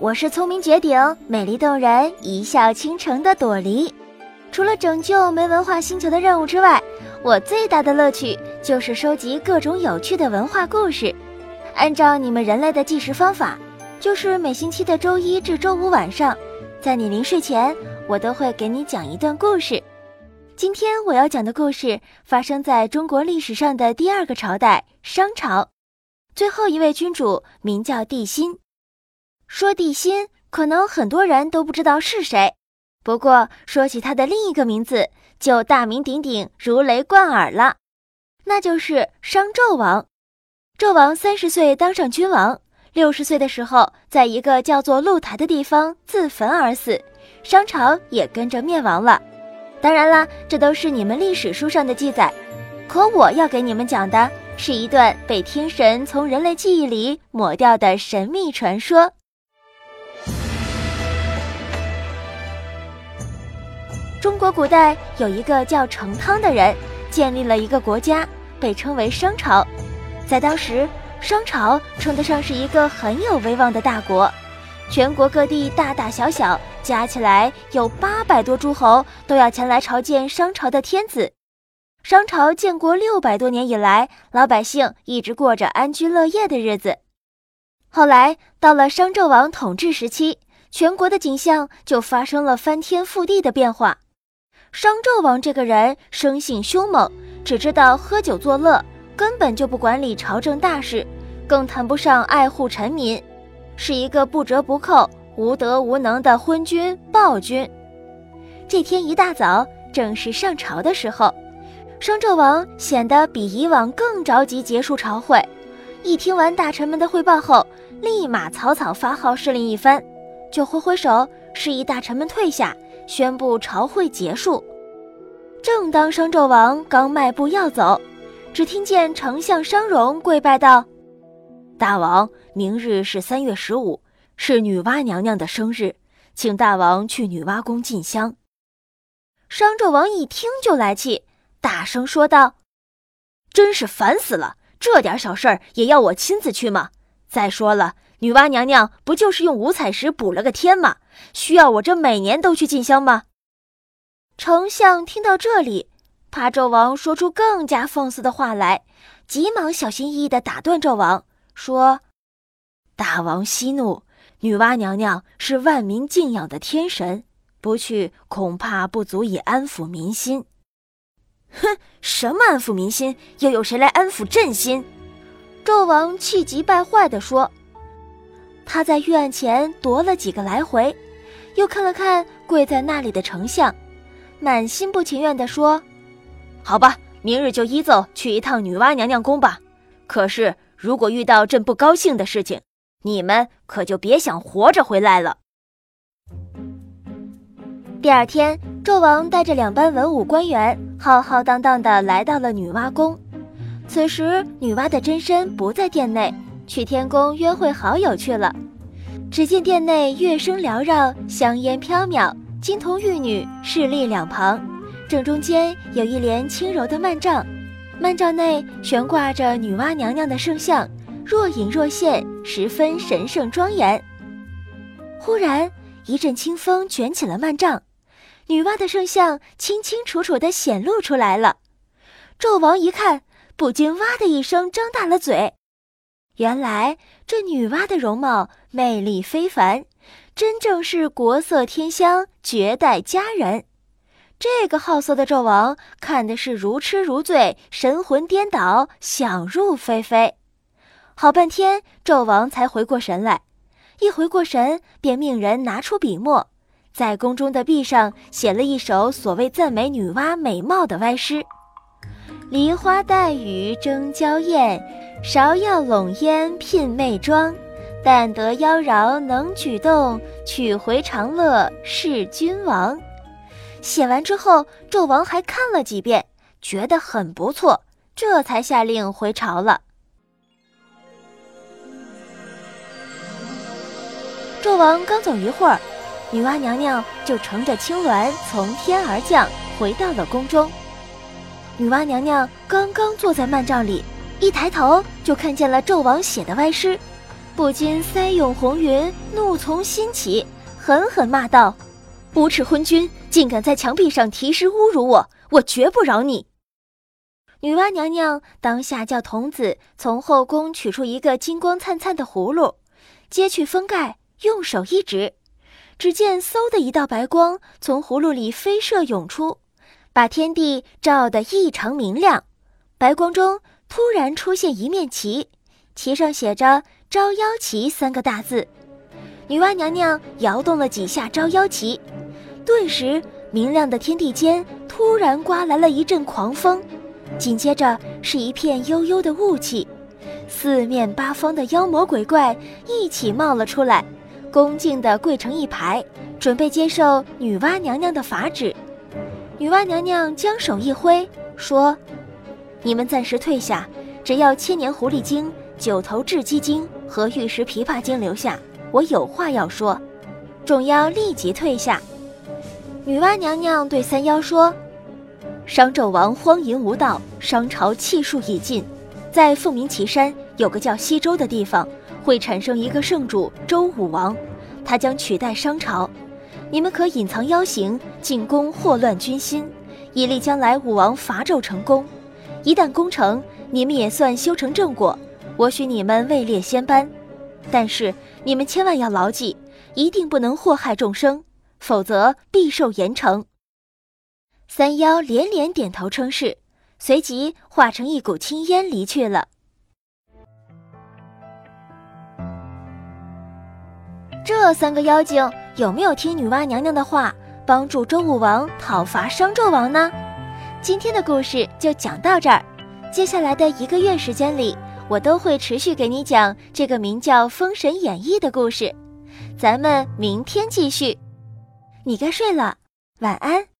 我是聪明绝顶、美丽动人、一笑倾城的朵梨。除了拯救没文化星球的任务之外，我最大的乐趣就是收集各种有趣的文化故事。按照你们人类的计时方法，就是每星期的周一至周五晚上，在你临睡前，我都会给你讲一段故事。今天我要讲的故事发生在中国历史上的第二个朝代——商朝。最后一位君主名叫帝辛。说帝辛，可能很多人都不知道是谁。不过说起他的另一个名字，就大名鼎鼎、如雷贯耳了，那就是商纣王。纣王三十岁当上君王，六十岁的时候，在一个叫做露台的地方自焚而死，商朝也跟着灭亡了。当然啦，这都是你们历史书上的记载，可我要给你们讲的。是一段被天神从人类记忆里抹掉的神秘传说。中国古代有一个叫成汤的人，建立了一个国家，被称为商朝。在当时，商朝称得上是一个很有威望的大国，全国各地大大小小加起来有八百多诸侯都要前来朝见商朝的天子。商朝建国六百多年以来，老百姓一直过着安居乐业的日子。后来到了商纣王统治时期，全国的景象就发生了翻天覆地的变化。商纣王这个人生性凶猛，只知道喝酒作乐，根本就不管理朝政大事，更谈不上爱护臣民，是一个不折不扣、无德无能的昏君暴君。这天一大早，正是上朝的时候。商纣王显得比以往更着急结束朝会，一听完大臣们的汇报后，立马草草发号施令一番，就挥挥手示意大臣们退下，宣布朝会结束。正当商纣王刚迈步要走，只听见丞相商容跪拜道：“大王，明日是三月十五，是女娲娘娘的生日，请大王去女娲宫进香。”商纣王一听就来气。大声说道：“真是烦死了！这点小事儿也要我亲自去吗？再说了，女娲娘娘不就是用五彩石补了个天吗？需要我这每年都去进香吗？”丞相听到这里，怕纣王说出更加放肆的话来，急忙小心翼翼地打断纣王，说：“大王息怒，女娲娘娘是万民敬仰的天神，不去恐怕不足以安抚民心。”哼，什么安抚民心？又有谁来安抚朕心？纣王气急败坏地说。他在御案前踱了几个来回，又看了看跪在那里的丞相，满心不情愿地说：“好吧，明日就依奏去一趟女娲娘娘宫吧。可是如果遇到朕不高兴的事情，你们可就别想活着回来了。”第二天，纣王带着两班文武官员，浩浩荡荡地来到了女娲宫。此时，女娲的真身不在殿内，去天宫约会好友去了。只见殿内乐声缭绕，香烟飘渺，金童玉女侍立两旁，正中间有一帘轻柔的幔帐，幔帐内悬挂着女娲娘娘的圣像，若隐若现，十分神圣庄严。忽然，一阵清风卷起了幔帐。女娲的圣像清清楚楚地显露出来了，纣王一看，不禁哇的一声张大了嘴。原来这女娲的容貌魅力非凡，真正是国色天香，绝代佳人。这个好色的纣王看的是如痴如醉，神魂颠倒，想入非非。好半天，纣王才回过神来，一回过神，便命人拿出笔墨。在宫中的壁上写了一首所谓赞美女娲美貌的歪诗：“梨花带雨争娇艳，芍药笼烟聘媚妆。但得妖娆能举动，取回长乐是君王。”写完之后，纣王还看了几遍，觉得很不错，这才下令回朝了。纣王刚走一会儿。女娲娘娘就乘着青鸾从天而降，回到了宫中。女娲娘娘刚刚坐在幔帐里，一抬头就看见了纣王写的歪诗，不禁腮涌红云，怒从心起，狠狠骂道：“无耻昏君，竟敢在墙壁上题诗侮辱我，我绝不饶你！”女娲娘娘当下叫童子从后宫取出一个金光灿灿的葫芦，揭去封盖，用手一指，只见嗖的一道白光从葫芦里飞射涌出，把天地照得异常明亮。白光中突然出现一面旗，旗上写着“招妖旗”三个大字。女娲娘娘摇动了几下招妖旗，顿时明亮的天地间突然刮来了一阵狂风。紧接着是一片悠悠的雾气，四面八方的妖魔鬼怪一起冒了出来，恭敬地跪成一排，准备接受女娲娘娘的法旨。女娲娘娘将手一挥，说：“你们暂时退下，只要千年狐狸精、九头雉鸡精和玉石琵琶精留下，我有话要说。”众妖立即退下。女娲娘娘对三妖说。商纣王荒淫无道，商朝气数已尽，在凤鸣岐山有个叫西周的地方，会产生一个圣主周武王，他将取代商朝。你们可隐藏妖形，进宫祸乱军心，以利将来武王伐纣成功。一旦攻城，你们也算修成正果，我许你们位列仙班。但是你们千万要牢记，一定不能祸害众生，否则必受严惩。三妖连连点头称是，随即化成一股青烟离去了。这三个妖精有没有听女娲娘娘的话，帮助周武王讨伐商纣王呢？今天的故事就讲到这儿，接下来的一个月时间里，我都会持续给你讲这个名叫《封神演义》的故事。咱们明天继续。你该睡了，晚安。